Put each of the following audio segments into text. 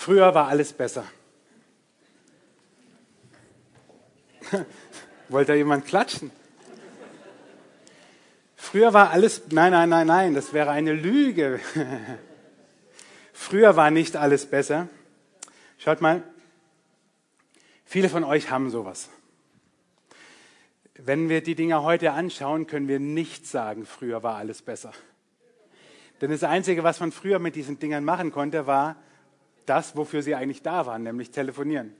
Früher war alles besser. Wollte da jemand klatschen? Früher war alles, nein, nein, nein, nein, das wäre eine Lüge. Früher war nicht alles besser. Schaut mal, viele von euch haben sowas. Wenn wir die Dinge heute anschauen, können wir nicht sagen, früher war alles besser. Denn das Einzige, was man früher mit diesen Dingern machen konnte, war das, wofür sie eigentlich da waren, nämlich telefonieren.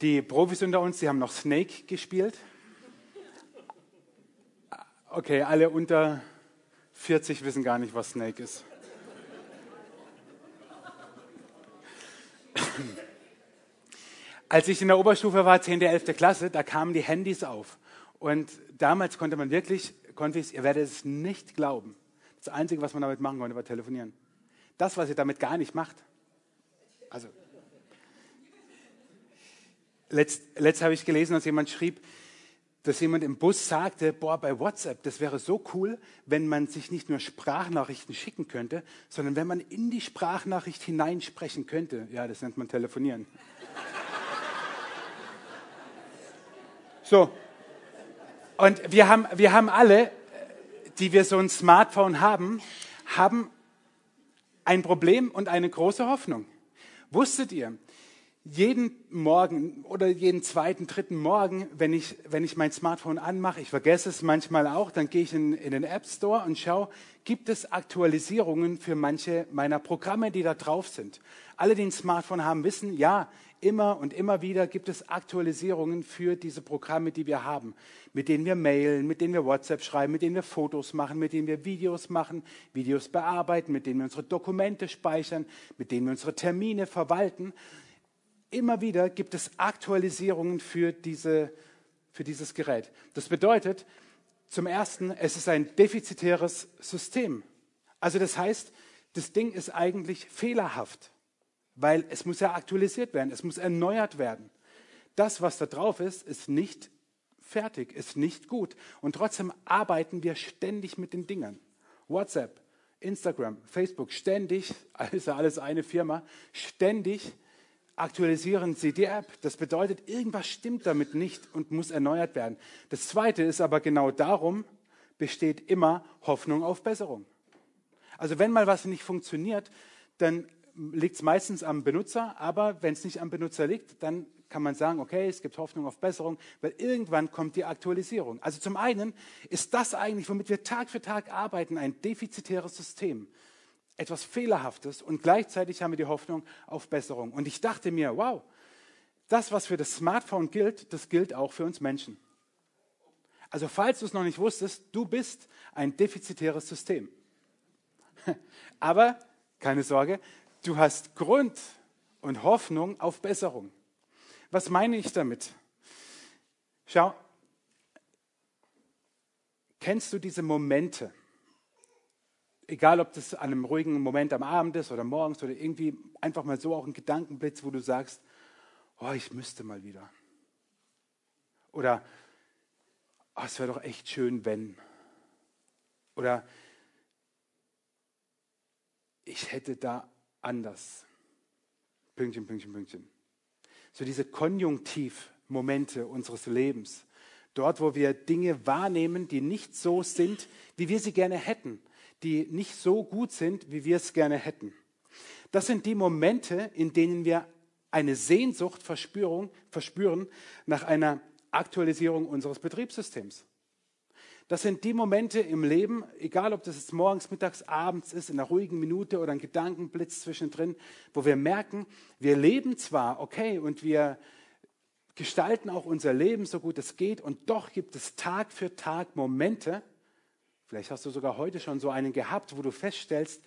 Die Profis unter uns, die haben noch Snake gespielt. Okay, alle unter 40 wissen gar nicht, was Snake ist. Als ich in der Oberstufe war, 10. 11. Klasse, da kamen die Handys auf. Und damals konnte man wirklich, konnte ich, ihr werdet es nicht glauben, das Einzige, was man damit machen konnte, war telefonieren. Das, was ihr damit gar nicht macht. Also, letzt, letzt habe ich gelesen, dass jemand schrieb, dass jemand im Bus sagte, boah, bei WhatsApp, das wäre so cool, wenn man sich nicht nur Sprachnachrichten schicken könnte, sondern wenn man in die Sprachnachricht hineinsprechen könnte. Ja, das nennt man telefonieren. So. Und wir haben, wir haben alle die wir so ein Smartphone haben, haben ein Problem und eine große Hoffnung. Wusstet ihr, jeden Morgen oder jeden zweiten, dritten Morgen, wenn ich, wenn ich mein Smartphone anmache, ich vergesse es manchmal auch, dann gehe ich in, in den App Store und schaue, gibt es Aktualisierungen für manche meiner Programme, die da drauf sind. Alle, die ein Smartphone haben, wissen, ja, immer und immer wieder gibt es Aktualisierungen für diese Programme, die wir haben, mit denen wir mailen, mit denen wir WhatsApp schreiben, mit denen wir Fotos machen, mit denen wir Videos machen, Videos bearbeiten, mit denen wir unsere Dokumente speichern, mit denen wir unsere Termine verwalten. Immer wieder gibt es Aktualisierungen für, diese, für dieses Gerät. Das bedeutet, zum Ersten, es ist ein defizitäres System. Also das heißt, das Ding ist eigentlich fehlerhaft. Weil es muss ja aktualisiert werden, es muss erneuert werden. Das, was da drauf ist, ist nicht fertig, ist nicht gut. Und trotzdem arbeiten wir ständig mit den Dingern. WhatsApp, Instagram, Facebook, ständig, also alles eine Firma, ständig aktualisieren Sie die App. Das bedeutet, irgendwas stimmt damit nicht und muss erneuert werden. Das Zweite ist aber genau darum, besteht immer Hoffnung auf Besserung. Also wenn mal was nicht funktioniert, dann liegt es meistens am Benutzer, aber wenn es nicht am Benutzer liegt, dann kann man sagen, okay, es gibt Hoffnung auf Besserung, weil irgendwann kommt die Aktualisierung. Also zum einen ist das eigentlich, womit wir Tag für Tag arbeiten, ein defizitäres System, etwas Fehlerhaftes und gleichzeitig haben wir die Hoffnung auf Besserung. Und ich dachte mir, wow, das, was für das Smartphone gilt, das gilt auch für uns Menschen. Also falls du es noch nicht wusstest, du bist ein defizitäres System. Aber keine Sorge, Du hast Grund und Hoffnung auf Besserung. Was meine ich damit? Schau, kennst du diese Momente? Egal, ob das an einem ruhigen Moment am Abend ist oder morgens oder irgendwie einfach mal so auch ein Gedankenblitz, wo du sagst, oh, ich müsste mal wieder. Oder, oh, es wäre doch echt schön, wenn. Oder, ich hätte da anders. Pünktchen, Pünktchen, Pünktchen. So diese Konjunktivmomente unseres Lebens. Dort, wo wir Dinge wahrnehmen, die nicht so sind, wie wir sie gerne hätten, die nicht so gut sind, wie wir es gerne hätten. Das sind die Momente, in denen wir eine Sehnsucht verspüren, nach einer Aktualisierung unseres Betriebssystems. Das sind die Momente im Leben, egal ob das jetzt morgens, mittags, abends ist, in einer ruhigen Minute oder ein Gedankenblitz zwischendrin, wo wir merken, wir leben zwar okay und wir gestalten auch unser Leben so gut es geht und doch gibt es Tag für Tag Momente, vielleicht hast du sogar heute schon so einen gehabt, wo du feststellst,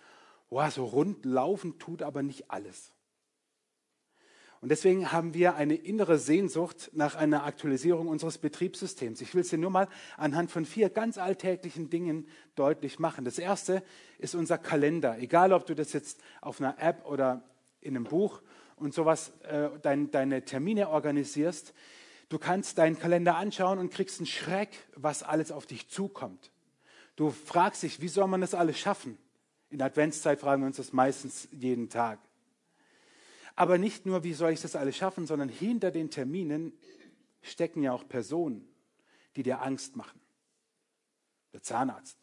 oh, so rund laufen tut aber nicht alles. Und deswegen haben wir eine innere Sehnsucht nach einer Aktualisierung unseres Betriebssystems. Ich will es dir nur mal anhand von vier ganz alltäglichen Dingen deutlich machen. Das erste ist unser Kalender. Egal, ob du das jetzt auf einer App oder in einem Buch und sowas äh, dein, deine Termine organisierst, du kannst deinen Kalender anschauen und kriegst einen Schreck, was alles auf dich zukommt. Du fragst dich, wie soll man das alles schaffen? In der Adventszeit fragen wir uns das meistens jeden Tag. Aber nicht nur, wie soll ich das alles schaffen, sondern hinter den Terminen stecken ja auch Personen, die dir Angst machen. Der Zahnarzt.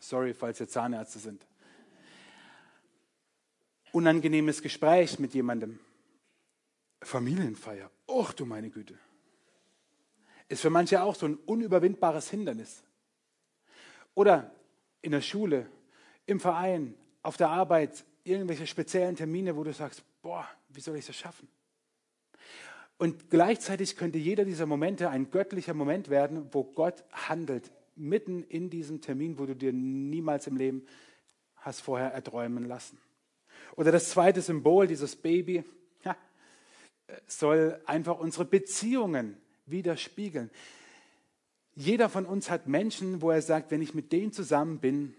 Sorry, falls ihr Zahnärzte sind. Unangenehmes Gespräch mit jemandem. Familienfeier. Och du meine Güte. Ist für manche auch so ein unüberwindbares Hindernis. Oder in der Schule, im Verein, auf der Arbeit, irgendwelche speziellen Termine, wo du sagst, boah, wie soll ich das schaffen? Und gleichzeitig könnte jeder dieser Momente ein göttlicher Moment werden, wo Gott handelt, mitten in diesem Termin, wo du dir niemals im Leben hast vorher erträumen lassen. Oder das zweite Symbol, dieses Baby, ja, soll einfach unsere Beziehungen widerspiegeln. Jeder von uns hat Menschen, wo er sagt, wenn ich mit denen zusammen bin,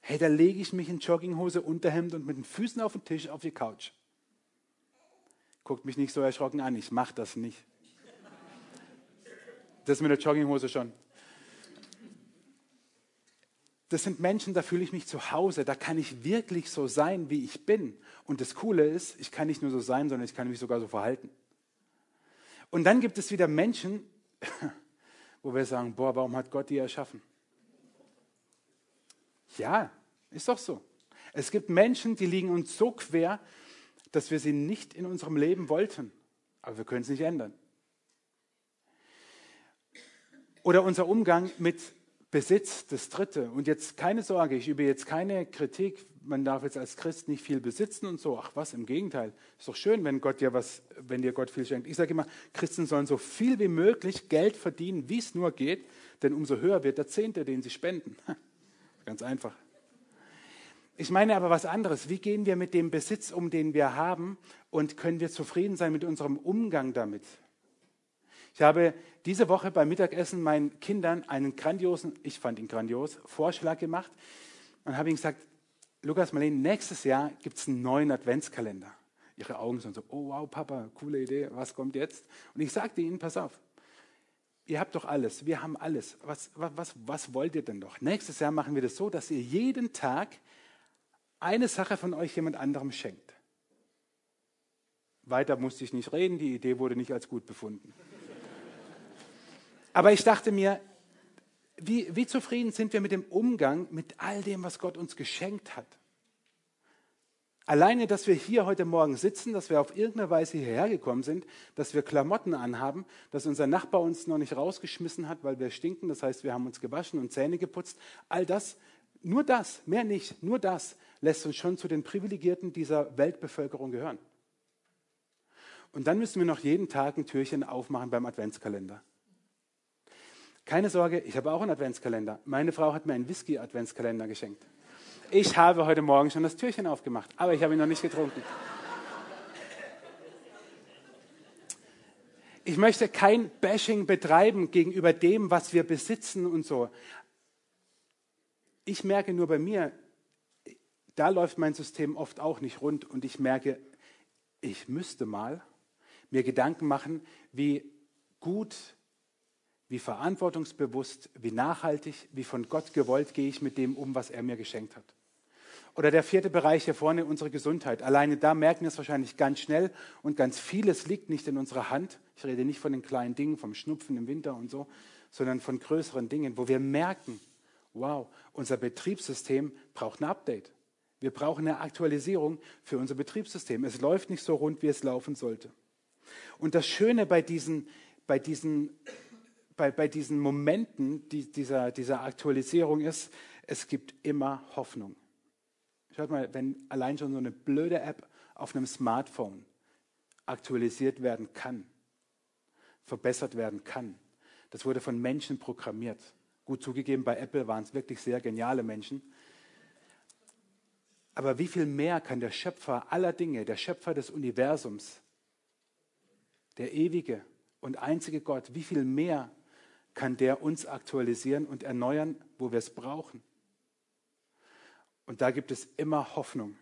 hey, da lege ich mich in Jogginghose, Unterhemd und mit den Füßen auf den Tisch auf die Couch. Guckt mich nicht so erschrocken an, ich mache das nicht. Das mit der Jogginghose schon. Das sind Menschen, da fühle ich mich zu Hause, da kann ich wirklich so sein, wie ich bin. Und das Coole ist, ich kann nicht nur so sein, sondern ich kann mich sogar so verhalten. Und dann gibt es wieder Menschen, wo wir sagen, boah, warum hat Gott die erschaffen? Ja, ist doch so. Es gibt Menschen, die liegen uns so quer, dass wir sie nicht in unserem Leben wollten. Aber wir können es nicht ändern. Oder unser Umgang mit Besitz, das Dritte. Und jetzt keine Sorge, ich übe jetzt keine Kritik. Man darf jetzt als Christ nicht viel besitzen und so. Ach was, im Gegenteil. Ist doch schön, wenn Gott dir was, wenn dir Gott viel schenkt. Ich sage immer, Christen sollen so viel wie möglich Geld verdienen, wie es nur geht, denn umso höher wird der Zehnte, den sie spenden. Ganz einfach. Ich meine aber was anderes. Wie gehen wir mit dem Besitz um, den wir haben und können wir zufrieden sein mit unserem Umgang damit? Ich habe diese Woche beim Mittagessen meinen Kindern einen grandiosen, ich fand ihn grandios, Vorschlag gemacht und habe ihnen gesagt, Lukas, Marlene, nächstes Jahr gibt es einen neuen Adventskalender. Ihre Augen sind so, oh wow, Papa, coole Idee, was kommt jetzt? Und ich sagte ihnen, pass auf, ihr habt doch alles, wir haben alles. Was, was, was wollt ihr denn doch? Nächstes Jahr machen wir das so, dass ihr jeden Tag eine Sache von euch jemand anderem schenkt. Weiter musste ich nicht reden, die Idee wurde nicht als gut befunden. Aber ich dachte mir, wie, wie zufrieden sind wir mit dem Umgang mit all dem, was Gott uns geschenkt hat? Alleine, dass wir hier heute Morgen sitzen, dass wir auf irgendeine Weise hierher gekommen sind, dass wir Klamotten anhaben, dass unser Nachbar uns noch nicht rausgeschmissen hat, weil wir stinken, das heißt, wir haben uns gewaschen und Zähne geputzt, all das, nur das, mehr nicht, nur das lässt uns schon zu den Privilegierten dieser Weltbevölkerung gehören. Und dann müssen wir noch jeden Tag ein Türchen aufmachen beim Adventskalender. Keine Sorge, ich habe auch einen Adventskalender. Meine Frau hat mir einen Whisky-Adventskalender geschenkt. Ich habe heute Morgen schon das Türchen aufgemacht, aber ich habe ihn noch nicht getrunken. Ich möchte kein Bashing betreiben gegenüber dem, was wir besitzen und so. Ich merke nur bei mir, da läuft mein System oft auch nicht rund und ich merke, ich müsste mal mir Gedanken machen, wie gut wie verantwortungsbewusst, wie nachhaltig, wie von Gott gewollt gehe ich mit dem um, was er mir geschenkt hat. Oder der vierte Bereich hier vorne, unsere Gesundheit. Alleine da merken wir es wahrscheinlich ganz schnell und ganz vieles liegt nicht in unserer Hand. Ich rede nicht von den kleinen Dingen, vom Schnupfen im Winter und so, sondern von größeren Dingen, wo wir merken, wow, unser Betriebssystem braucht ein Update. Wir brauchen eine Aktualisierung für unser Betriebssystem. Es läuft nicht so rund, wie es laufen sollte. Und das Schöne bei diesen, bei diesen bei, bei diesen Momenten die, dieser, dieser Aktualisierung ist, es gibt immer Hoffnung. Schaut mal, wenn allein schon so eine blöde App auf einem Smartphone aktualisiert werden kann, verbessert werden kann, das wurde von Menschen programmiert. Gut zugegeben, bei Apple waren es wirklich sehr geniale Menschen. Aber wie viel mehr kann der Schöpfer aller Dinge, der Schöpfer des Universums, der ewige und einzige Gott, wie viel mehr kann der uns aktualisieren und erneuern, wo wir es brauchen. Und da gibt es immer Hoffnung.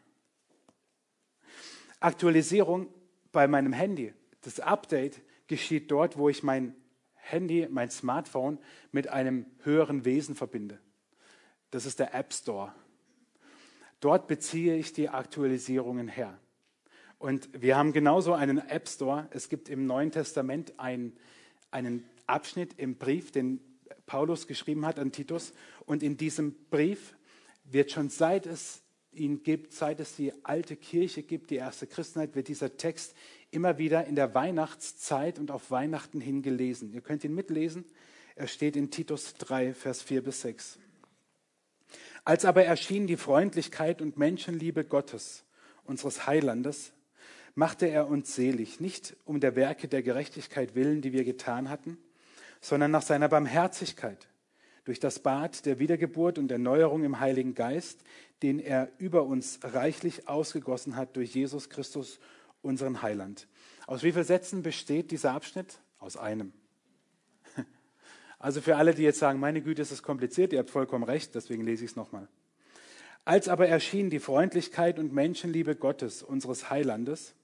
Aktualisierung bei meinem Handy. Das Update geschieht dort, wo ich mein Handy, mein Smartphone mit einem höheren Wesen verbinde. Das ist der App Store. Dort beziehe ich die Aktualisierungen her. Und wir haben genauso einen App Store. Es gibt im Neuen Testament ein, einen Abschnitt im Brief, den Paulus geschrieben hat an Titus. Und in diesem Brief wird schon seit es ihn gibt, seit es die alte Kirche gibt, die erste Christenheit, wird dieser Text immer wieder in der Weihnachtszeit und auf Weihnachten hin gelesen. Ihr könnt ihn mitlesen. Er steht in Titus 3, Vers 4 bis 6. Als aber erschien die Freundlichkeit und Menschenliebe Gottes, unseres Heilandes, machte er uns selig, nicht um der Werke der Gerechtigkeit willen, die wir getan hatten, sondern nach seiner Barmherzigkeit, durch das Bad der Wiedergeburt und Erneuerung im Heiligen Geist, den er über uns reichlich ausgegossen hat durch Jesus Christus, unseren Heiland. Aus wie vielen Sätzen besteht dieser Abschnitt? Aus einem. Also für alle, die jetzt sagen, meine Güte, ist es kompliziert, ihr habt vollkommen recht, deswegen lese ich es nochmal. Als aber erschien die Freundlichkeit und Menschenliebe Gottes, unseres Heilandes,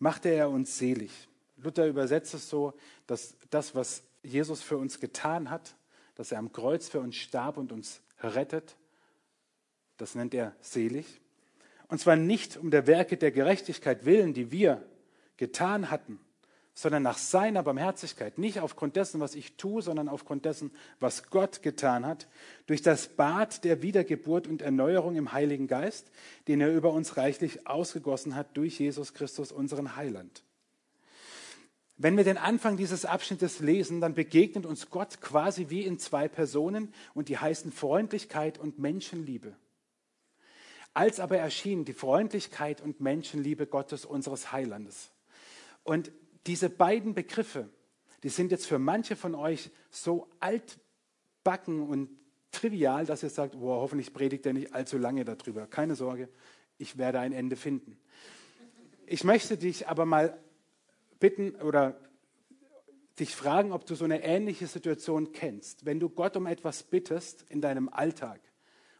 machte er uns selig. Luther übersetzt es so, dass das, was Jesus für uns getan hat, dass er am Kreuz für uns starb und uns rettet, das nennt er selig. Und zwar nicht um der Werke der Gerechtigkeit willen, die wir getan hatten, sondern nach seiner Barmherzigkeit, nicht aufgrund dessen, was ich tue, sondern aufgrund dessen, was Gott getan hat, durch das Bad der Wiedergeburt und Erneuerung im Heiligen Geist, den er über uns reichlich ausgegossen hat durch Jesus Christus, unseren Heiland. Wenn wir den Anfang dieses Abschnittes lesen, dann begegnet uns Gott quasi wie in zwei Personen und die heißen Freundlichkeit und Menschenliebe. Als aber erschien die Freundlichkeit und Menschenliebe Gottes unseres Heilandes. Und diese beiden Begriffe, die sind jetzt für manche von euch so altbacken und trivial, dass ihr sagt, boah, hoffentlich predigt er nicht allzu lange darüber. Keine Sorge, ich werde ein Ende finden. Ich möchte dich aber mal bitten oder dich fragen, ob du so eine ähnliche Situation kennst. Wenn du Gott um etwas bittest in deinem Alltag,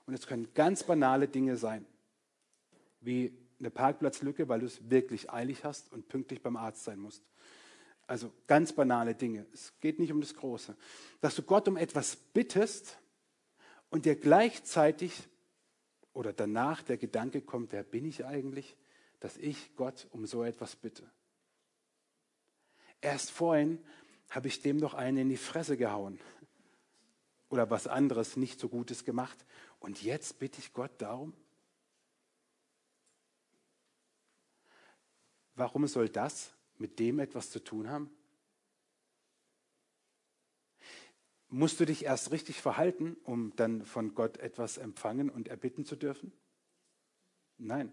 und es können ganz banale Dinge sein, wie eine Parkplatzlücke, weil du es wirklich eilig hast und pünktlich beim Arzt sein musst. Also ganz banale Dinge. Es geht nicht um das Große. Dass du Gott um etwas bittest und dir gleichzeitig oder danach der Gedanke kommt, wer bin ich eigentlich, dass ich Gott um so etwas bitte. Erst vorhin habe ich dem doch einen in die Fresse gehauen oder was anderes nicht so Gutes gemacht und jetzt bitte ich Gott darum. Warum soll das mit dem etwas zu tun haben? Musst du dich erst richtig verhalten, um dann von Gott etwas empfangen und erbitten zu dürfen? Nein.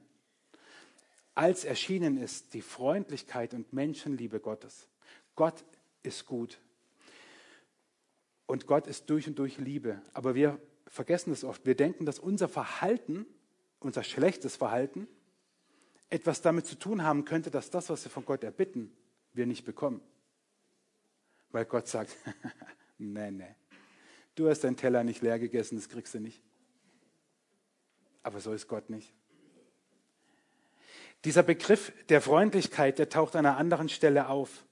Als erschienen ist die Freundlichkeit und Menschenliebe Gottes. Gott ist gut. Und Gott ist durch und durch Liebe. Aber wir vergessen es oft. Wir denken, dass unser Verhalten, unser schlechtes Verhalten, etwas damit zu tun haben könnte, dass das, was wir von Gott erbitten, wir nicht bekommen. Weil Gott sagt, nee, nee, du hast deinen Teller nicht leer gegessen, das kriegst du nicht. Aber so ist Gott nicht. Dieser Begriff der Freundlichkeit, der taucht an einer anderen Stelle auf.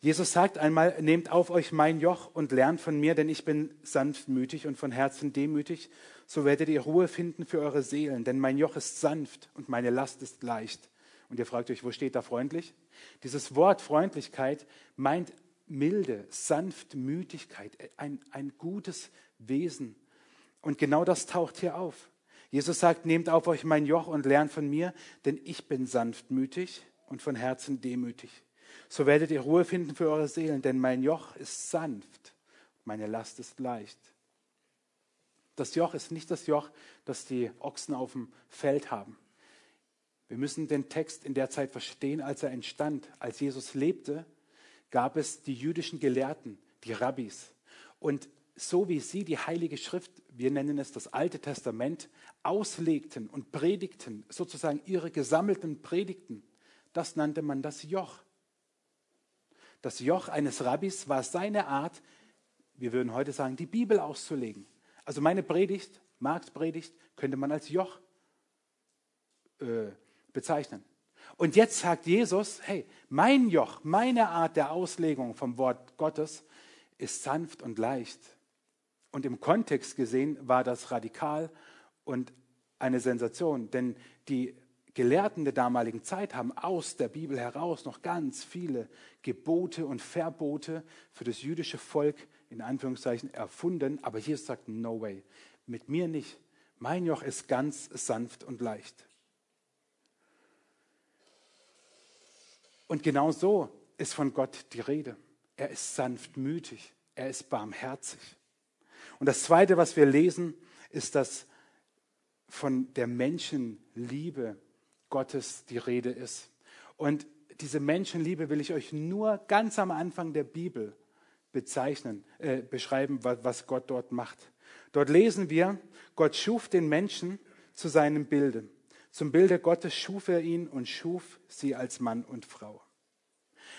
Jesus sagt einmal, nehmt auf euch mein Joch und lernt von mir, denn ich bin sanftmütig und von Herzen demütig, so werdet ihr Ruhe finden für eure Seelen, denn mein Joch ist sanft und meine Last ist leicht. Und ihr fragt euch, wo steht da freundlich? Dieses Wort Freundlichkeit meint Milde, Sanftmütigkeit, ein, ein gutes Wesen. Und genau das taucht hier auf. Jesus sagt, nehmt auf euch mein Joch und lernt von mir, denn ich bin sanftmütig und von Herzen demütig so werdet ihr Ruhe finden für eure Seelen, denn mein Joch ist sanft, meine Last ist leicht. Das Joch ist nicht das Joch, das die Ochsen auf dem Feld haben. Wir müssen den Text in der Zeit verstehen, als er entstand. Als Jesus lebte, gab es die jüdischen Gelehrten, die Rabbis. Und so wie sie die Heilige Schrift, wir nennen es das Alte Testament, auslegten und predigten, sozusagen ihre gesammelten Predigten, das nannte man das Joch. Das Joch eines Rabbis war seine Art, wir würden heute sagen, die Bibel auszulegen. Also meine Predigt, Marks Predigt, könnte man als Joch äh, bezeichnen. Und jetzt sagt Jesus, hey, mein Joch, meine Art der Auslegung vom Wort Gottes ist sanft und leicht. Und im Kontext gesehen war das radikal und eine Sensation, denn die Gelehrten der damaligen Zeit haben aus der Bibel heraus noch ganz viele Gebote und Verbote für das jüdische Volk in Anführungszeichen erfunden. Aber Jesus sagt, no way, mit mir nicht. Mein Joch ist ganz sanft und leicht. Und genau so ist von Gott die Rede. Er ist sanftmütig, er ist barmherzig. Und das Zweite, was wir lesen, ist, dass von der Menschenliebe Gottes die Rede ist. Und diese Menschenliebe will ich euch nur ganz am Anfang der Bibel bezeichnen, äh, beschreiben, was, Gott dort macht. Dort lesen wir, Gott schuf den Menschen zu seinem Bilde. Zum Bilde Gottes schuf er ihn und schuf sie als Mann und Frau.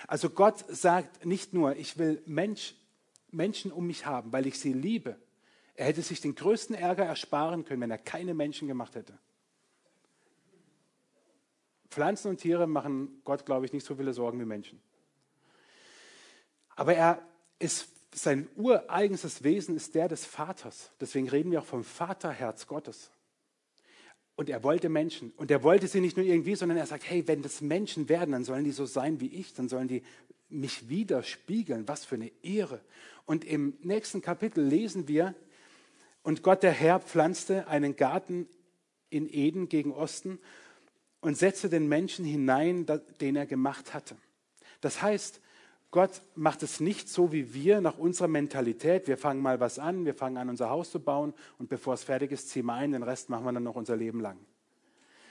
Also Gott sagt nicht nur, ich will Mensch, Menschen um mich haben, weil ich sie liebe. Er hätte sich den größten Ärger ersparen können, wenn er keine Menschen gemacht hätte. Pflanzen und Tiere machen Gott, glaube ich, nicht so viele Sorgen wie Menschen. Aber er ist, sein ureigenstes Wesen ist der des Vaters. Deswegen reden wir auch vom Vaterherz Gottes. Und er wollte Menschen. Und er wollte sie nicht nur irgendwie, sondern er sagt, hey, wenn das Menschen werden, dann sollen die so sein wie ich, dann sollen die mich widerspiegeln. Was für eine Ehre. Und im nächsten Kapitel lesen wir, und Gott der Herr pflanzte einen Garten in Eden gegen Osten und setzte den Menschen hinein, den er gemacht hatte. Das heißt, Gott macht es nicht so wie wir nach unserer Mentalität. Wir fangen mal was an, wir fangen an, unser Haus zu bauen und bevor es fertig ist, ziehen wir ein, den Rest machen wir dann noch unser Leben lang.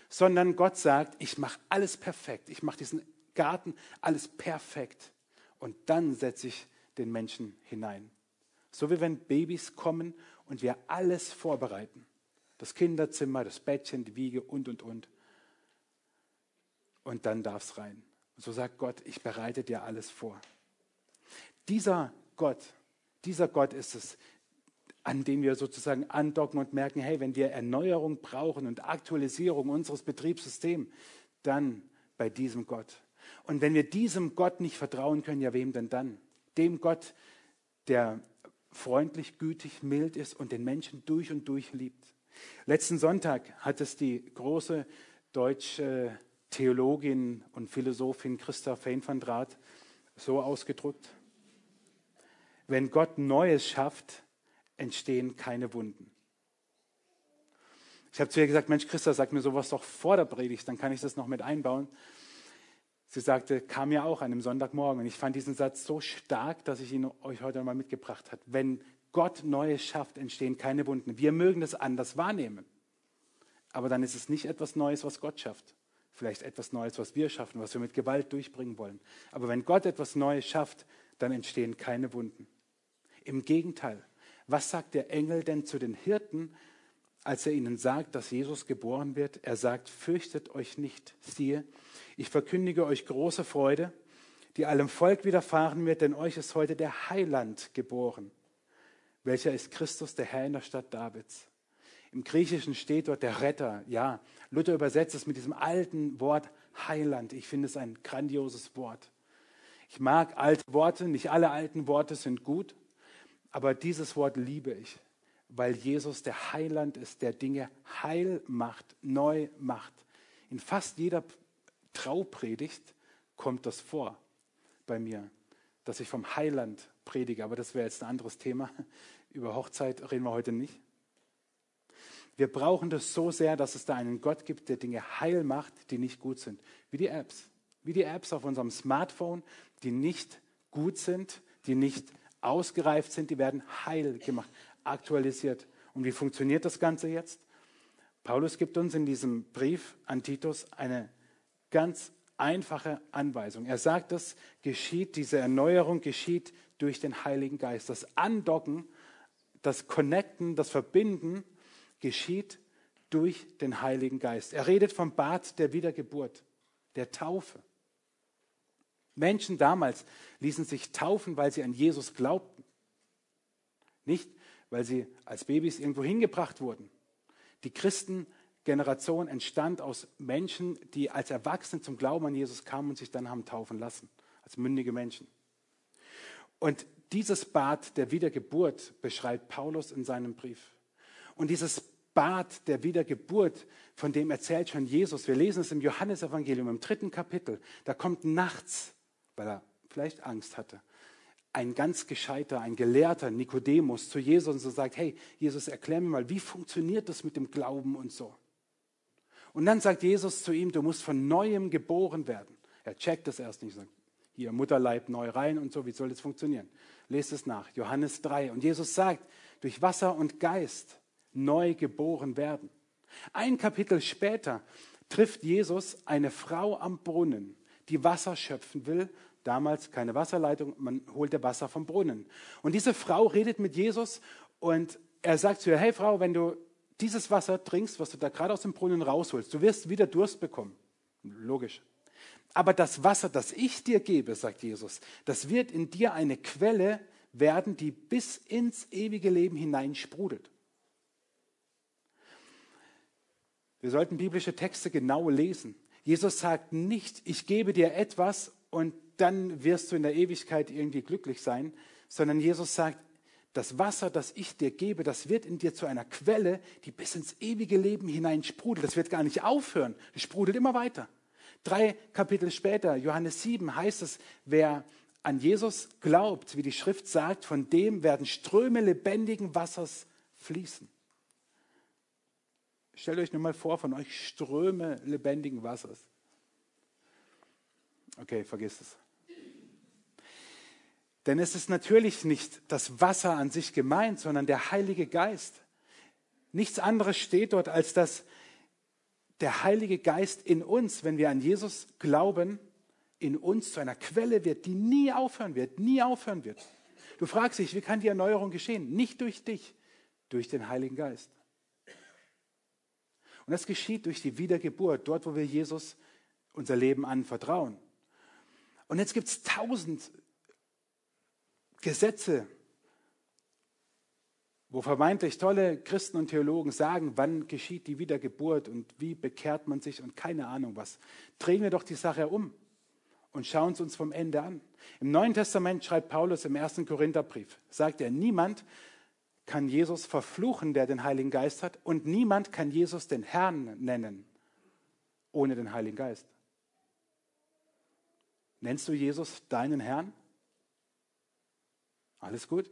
Sondern Gott sagt, ich mache alles perfekt. Ich mache diesen Garten alles perfekt. Und dann setze ich den Menschen hinein. So wie wenn Babys kommen und wir alles vorbereiten. Das Kinderzimmer, das Bettchen, die Wiege und, und, und. Und dann darf es rein. so sagt Gott, ich bereite dir alles vor. Dieser Gott, dieser Gott ist es, an dem wir sozusagen andocken und merken, hey, wenn wir Erneuerung brauchen und Aktualisierung unseres Betriebssystems, dann bei diesem Gott. Und wenn wir diesem Gott nicht vertrauen können, ja wem denn dann? Dem Gott, der freundlich, gütig, mild ist und den Menschen durch und durch liebt. Letzten Sonntag hat es die große deutsche Theologin und Philosophin Christa Fein van Draat so ausgedrückt. Wenn Gott Neues schafft, entstehen keine Wunden. Ich habe zu ihr gesagt, Mensch, Christa, sag mir sowas doch vor der Predigt, dann kann ich das noch mit einbauen. Sie sagte, kam ja auch an einem Sonntagmorgen. Und ich fand diesen Satz so stark, dass ich ihn euch heute einmal mitgebracht habe. Wenn Gott Neues schafft, entstehen keine Wunden. Wir mögen das anders wahrnehmen. Aber dann ist es nicht etwas Neues, was Gott schafft. Vielleicht etwas Neues, was wir schaffen, was wir mit Gewalt durchbringen wollen. Aber wenn Gott etwas Neues schafft, dann entstehen keine Wunden. Im Gegenteil, was sagt der Engel denn zu den Hirten, als er ihnen sagt, dass Jesus geboren wird? Er sagt, fürchtet euch nicht. Siehe, ich verkündige euch große Freude, die allem Volk widerfahren wird, denn euch ist heute der Heiland geboren, welcher ist Christus, der Herr in der Stadt Davids. Im Griechischen steht dort der Retter. Ja, Luther übersetzt es mit diesem alten Wort Heiland. Ich finde es ein grandioses Wort. Ich mag alte Worte, nicht alle alten Worte sind gut, aber dieses Wort liebe ich, weil Jesus der Heiland ist, der Dinge heil macht, neu macht. In fast jeder Traupredigt kommt das vor bei mir, dass ich vom Heiland predige. Aber das wäre jetzt ein anderes Thema. Über Hochzeit reden wir heute nicht. Wir brauchen das so sehr, dass es da einen Gott gibt, der Dinge heil macht, die nicht gut sind. Wie die Apps. Wie die Apps auf unserem Smartphone, die nicht gut sind, die nicht ausgereift sind, die werden heil gemacht, aktualisiert. Und wie funktioniert das Ganze jetzt? Paulus gibt uns in diesem Brief an Titus eine Ganz einfache Anweisung. Er sagt, das geschieht, diese Erneuerung geschieht durch den Heiligen Geist. Das Andocken, das Connecten, das Verbinden geschieht durch den Heiligen Geist. Er redet vom Bad der Wiedergeburt, der Taufe. Menschen damals ließen sich taufen, weil sie an Jesus glaubten. Nicht, weil sie als Babys irgendwo hingebracht wurden. Die Christen Generation entstand aus Menschen, die als Erwachsene zum Glauben an Jesus kamen und sich dann haben taufen lassen, als mündige Menschen. Und dieses Bad der Wiedergeburt beschreibt Paulus in seinem Brief. Und dieses Bad der Wiedergeburt, von dem erzählt schon Jesus. Wir lesen es im Johannesevangelium im dritten Kapitel. Da kommt nachts, weil er vielleicht Angst hatte, ein ganz gescheiter, ein Gelehrter Nikodemus zu Jesus und so sagt, hey, Jesus, erklär mir mal, wie funktioniert das mit dem Glauben und so. Und dann sagt Jesus zu ihm, du musst von neuem geboren werden. Er checkt das erst nicht, sagt, hier Mutterleib neu rein und so, wie soll das funktionieren? Lest es nach, Johannes 3. Und Jesus sagt, durch Wasser und Geist neu geboren werden. Ein Kapitel später trifft Jesus eine Frau am Brunnen, die Wasser schöpfen will Damals keine Wasserleitung, man holte Wasser vom Brunnen. Und diese Frau redet mit Jesus und er sagt zu ihr, hey Frau, wenn du dieses Wasser trinkst, was du da gerade aus dem Brunnen rausholst, du wirst wieder Durst bekommen. Logisch. Aber das Wasser, das ich dir gebe, sagt Jesus, das wird in dir eine Quelle werden, die bis ins ewige Leben hinein sprudelt. Wir sollten biblische Texte genau lesen. Jesus sagt nicht, ich gebe dir etwas und dann wirst du in der Ewigkeit irgendwie glücklich sein, sondern Jesus sagt, das Wasser, das ich dir gebe, das wird in dir zu einer Quelle, die bis ins ewige Leben hinein sprudelt. Das wird gar nicht aufhören. Es sprudelt immer weiter. Drei Kapitel später, Johannes 7, heißt es, wer an Jesus glaubt, wie die Schrift sagt, von dem werden Ströme lebendigen Wassers fließen. Stellt euch nur mal vor, von euch Ströme lebendigen Wassers. Okay, vergiss es. Denn es ist natürlich nicht das Wasser an sich gemeint, sondern der Heilige Geist. Nichts anderes steht dort, als dass der Heilige Geist in uns, wenn wir an Jesus glauben, in uns zu einer Quelle wird, die nie aufhören wird, nie aufhören wird. Du fragst dich, wie kann die Erneuerung geschehen? Nicht durch dich, durch den Heiligen Geist. Und das geschieht durch die Wiedergeburt, dort, wo wir Jesus unser Leben anvertrauen. Und jetzt gibt es tausend Gesetze, wo vermeintlich tolle Christen und Theologen sagen, wann geschieht die Wiedergeburt und wie bekehrt man sich und keine Ahnung was. Drehen wir doch die Sache um und schauen es uns vom Ende an. Im Neuen Testament schreibt Paulus im ersten Korintherbrief, sagt er, niemand kann Jesus verfluchen, der den Heiligen Geist hat, und niemand kann Jesus den Herrn nennen, ohne den Heiligen Geist. Nennst du Jesus deinen Herrn? Alles gut?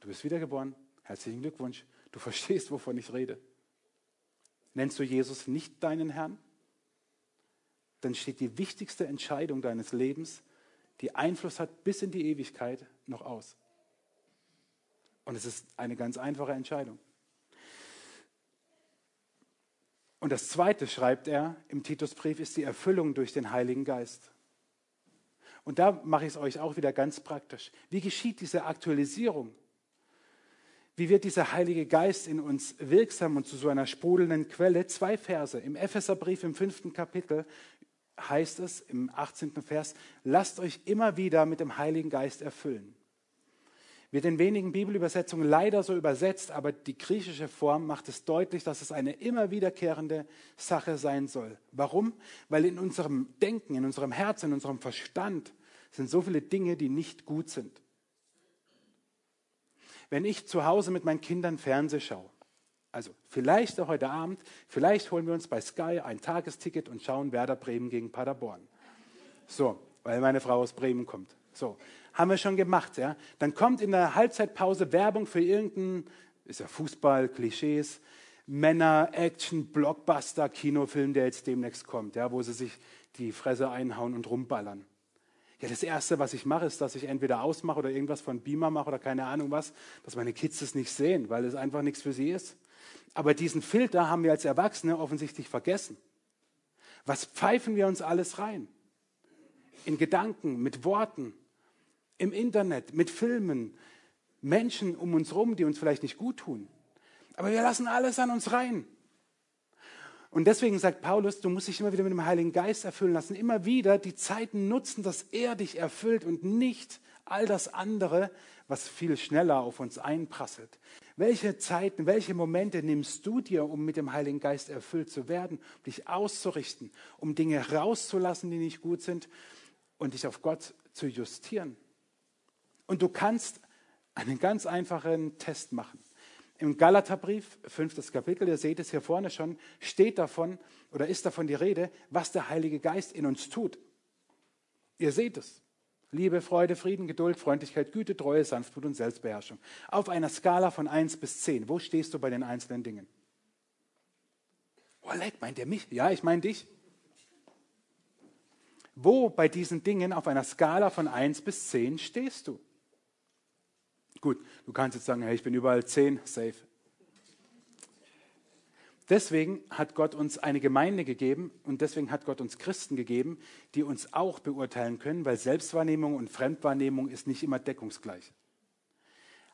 Du bist wiedergeboren. Herzlichen Glückwunsch. Du verstehst, wovon ich rede. Nennst du Jesus nicht deinen Herrn? Dann steht die wichtigste Entscheidung deines Lebens, die Einfluss hat bis in die Ewigkeit, noch aus. Und es ist eine ganz einfache Entscheidung. Und das Zweite, schreibt er im Titusbrief, ist die Erfüllung durch den Heiligen Geist. Und da mache ich es euch auch wieder ganz praktisch. Wie geschieht diese Aktualisierung? Wie wird dieser Heilige Geist in uns wirksam und zu so einer sprudelnden Quelle? Zwei Verse. Im Epheserbrief im fünften Kapitel heißt es im 18. Vers, lasst euch immer wieder mit dem Heiligen Geist erfüllen. Wird in wenigen Bibelübersetzungen leider so übersetzt, aber die griechische Form macht es deutlich, dass es eine immer wiederkehrende Sache sein soll. Warum? Weil in unserem Denken, in unserem Herzen, in unserem Verstand sind so viele Dinge, die nicht gut sind. Wenn ich zu Hause mit meinen Kindern Fernseh schaue, also vielleicht auch heute Abend, vielleicht holen wir uns bei Sky ein Tagesticket und schauen Werder Bremen gegen Paderborn. So, weil meine Frau aus Bremen kommt. So, haben wir schon gemacht, ja. Dann kommt in der Halbzeitpause Werbung für irgendeinen, ist ja Fußball, Klischees, Männer, Action, Blockbuster, Kinofilm, der jetzt demnächst kommt, ja, wo sie sich die Fresse einhauen und rumballern. Ja, das Erste, was ich mache, ist, dass ich entweder ausmache oder irgendwas von Beamer mache oder keine Ahnung was, dass meine Kids das nicht sehen, weil es einfach nichts für sie ist. Aber diesen Filter haben wir als Erwachsene offensichtlich vergessen. Was pfeifen wir uns alles rein? In Gedanken, mit Worten, im Internet, mit Filmen, Menschen um uns herum, die uns vielleicht nicht gut tun. Aber wir lassen alles an uns rein. Und deswegen sagt Paulus, du musst dich immer wieder mit dem Heiligen Geist erfüllen lassen, immer wieder die Zeiten nutzen, dass er dich erfüllt und nicht all das andere, was viel schneller auf uns einprasselt. Welche Zeiten, welche Momente nimmst du dir, um mit dem Heiligen Geist erfüllt zu werden, um dich auszurichten, um Dinge rauszulassen, die nicht gut sind und dich auf Gott zu justieren? Und du kannst einen ganz einfachen Test machen. Im Galaterbrief, fünftes Kapitel, ihr seht es hier vorne schon, steht davon oder ist davon die Rede, was der Heilige Geist in uns tut. Ihr seht es. Liebe, Freude, Frieden, Geduld, Freundlichkeit, Güte, Treue, Sanftmut und Selbstbeherrschung. Auf einer Skala von 1 bis 10. Wo stehst du bei den einzelnen Dingen? Oh, meint er mich? Ja, ich meine dich. Wo bei diesen Dingen auf einer Skala von 1 bis 10 stehst du? Gut, du kannst jetzt sagen, hey, ich bin überall 10, safe. Deswegen hat Gott uns eine Gemeinde gegeben und deswegen hat Gott uns Christen gegeben, die uns auch beurteilen können, weil Selbstwahrnehmung und Fremdwahrnehmung ist nicht immer deckungsgleich.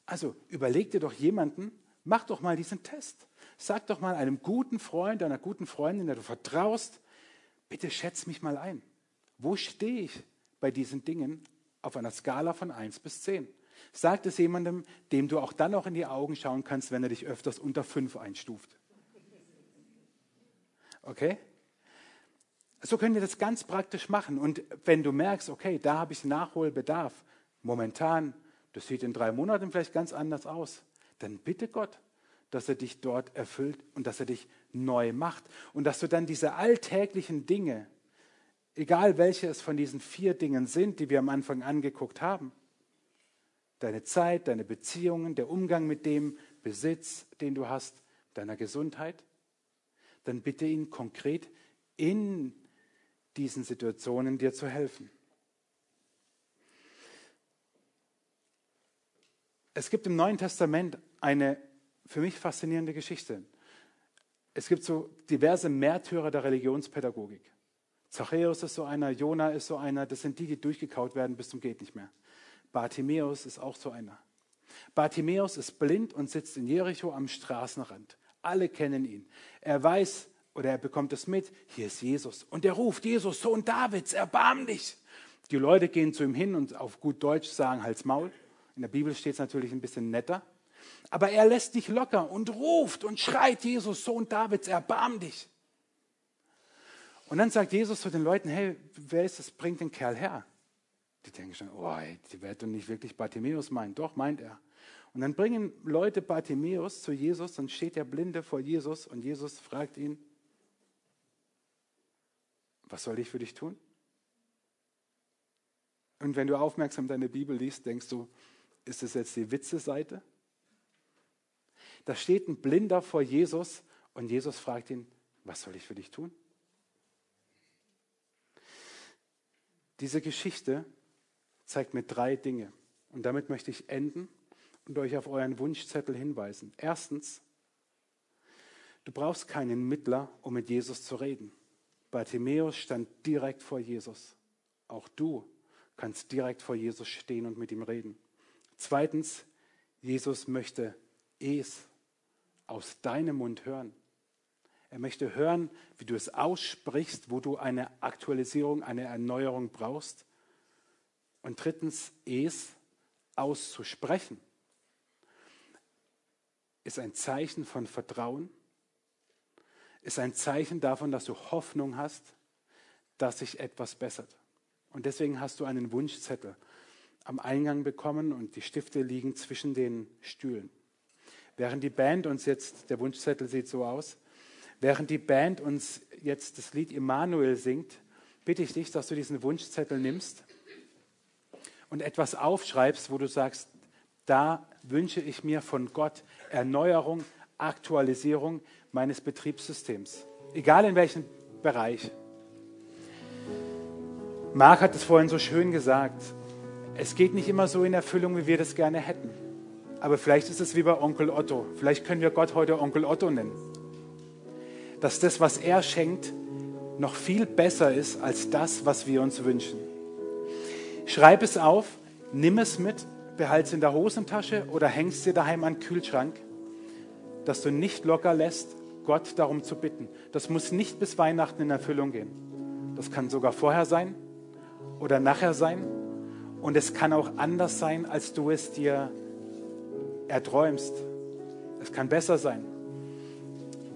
Also überleg dir doch jemanden, mach doch mal diesen Test. Sag doch mal einem guten Freund, einer guten Freundin, der du vertraust, bitte schätz mich mal ein. Wo stehe ich bei diesen Dingen auf einer Skala von 1 bis 10? Sag es jemandem, dem du auch dann noch in die Augen schauen kannst, wenn er dich öfters unter 5 einstuft. Okay? So können wir das ganz praktisch machen. Und wenn du merkst, okay, da habe ich Nachholbedarf, momentan, das sieht in drei Monaten vielleicht ganz anders aus, dann bitte Gott, dass er dich dort erfüllt und dass er dich neu macht und dass du dann diese alltäglichen Dinge, egal welche es von diesen vier Dingen sind, die wir am Anfang angeguckt haben, deine Zeit, deine Beziehungen, der Umgang mit dem Besitz, den du hast, deiner Gesundheit, dann bitte ihn konkret in diesen Situationen dir zu helfen. Es gibt im Neuen Testament eine für mich faszinierende Geschichte. Es gibt so diverse Märtyrer der Religionspädagogik. Zachäus ist so einer, Jona ist so einer, das sind die, die durchgekaut werden bis zum geht nicht mehr. Bartimäus ist auch so einer. Bartimäus ist blind und sitzt in Jericho am Straßenrand. Alle kennen ihn. Er weiß oder er bekommt es mit, hier ist Jesus. Und er ruft, Jesus, Sohn Davids, erbarm dich. Die Leute gehen zu ihm hin und auf gut Deutsch sagen Hals Maul. In der Bibel steht es natürlich ein bisschen netter. Aber er lässt dich locker und ruft und schreit, Jesus, Sohn Davids, erbarm dich. Und dann sagt Jesus zu den Leuten, hey, wer ist das? Bringt den Kerl her. Die denken schon, oh, die wird doch nicht wirklich Bartimäus meinen. Doch, meint er. Und dann bringen Leute Bartimäus zu Jesus, dann steht der Blinde vor Jesus und Jesus fragt ihn, was soll ich für dich tun? Und wenn du aufmerksam deine Bibel liest, denkst du, ist das jetzt die Witze-Seite? Da steht ein Blinder vor Jesus und Jesus fragt ihn, was soll ich für dich tun? Diese Geschichte zeigt mir drei Dinge. Und damit möchte ich enden und euch auf euren Wunschzettel hinweisen. Erstens, du brauchst keinen Mittler, um mit Jesus zu reden. Bartimäus stand direkt vor Jesus. Auch du kannst direkt vor Jesus stehen und mit ihm reden. Zweitens, Jesus möchte es aus deinem Mund hören. Er möchte hören, wie du es aussprichst, wo du eine Aktualisierung, eine Erneuerung brauchst. Und drittens, es auszusprechen ist ein Zeichen von Vertrauen, ist ein Zeichen davon, dass du Hoffnung hast, dass sich etwas bessert. Und deswegen hast du einen Wunschzettel am Eingang bekommen und die Stifte liegen zwischen den Stühlen. Während die Band uns jetzt, der Wunschzettel sieht so aus, während die Band uns jetzt das Lied Immanuel singt, bitte ich dich, dass du diesen Wunschzettel nimmst und etwas aufschreibst, wo du sagst, da wünsche ich mir von Gott Erneuerung, Aktualisierung meines Betriebssystems, egal in welchem Bereich. Marc hat es vorhin so schön gesagt, es geht nicht immer so in Erfüllung, wie wir das gerne hätten. Aber vielleicht ist es wie bei Onkel Otto. Vielleicht können wir Gott heute Onkel Otto nennen. Dass das, was er schenkt, noch viel besser ist als das, was wir uns wünschen. Schreib es auf, nimm es mit, behalte es in der Hosentasche oder hängst dir daheim an den Kühlschrank, dass du nicht locker lässt, Gott darum zu bitten. Das muss nicht bis Weihnachten in Erfüllung gehen. Das kann sogar vorher sein oder nachher sein. Und es kann auch anders sein, als du es dir erträumst. Es kann besser sein.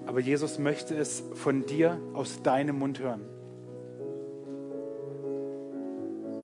Aber Jesus möchte es von dir aus deinem Mund hören.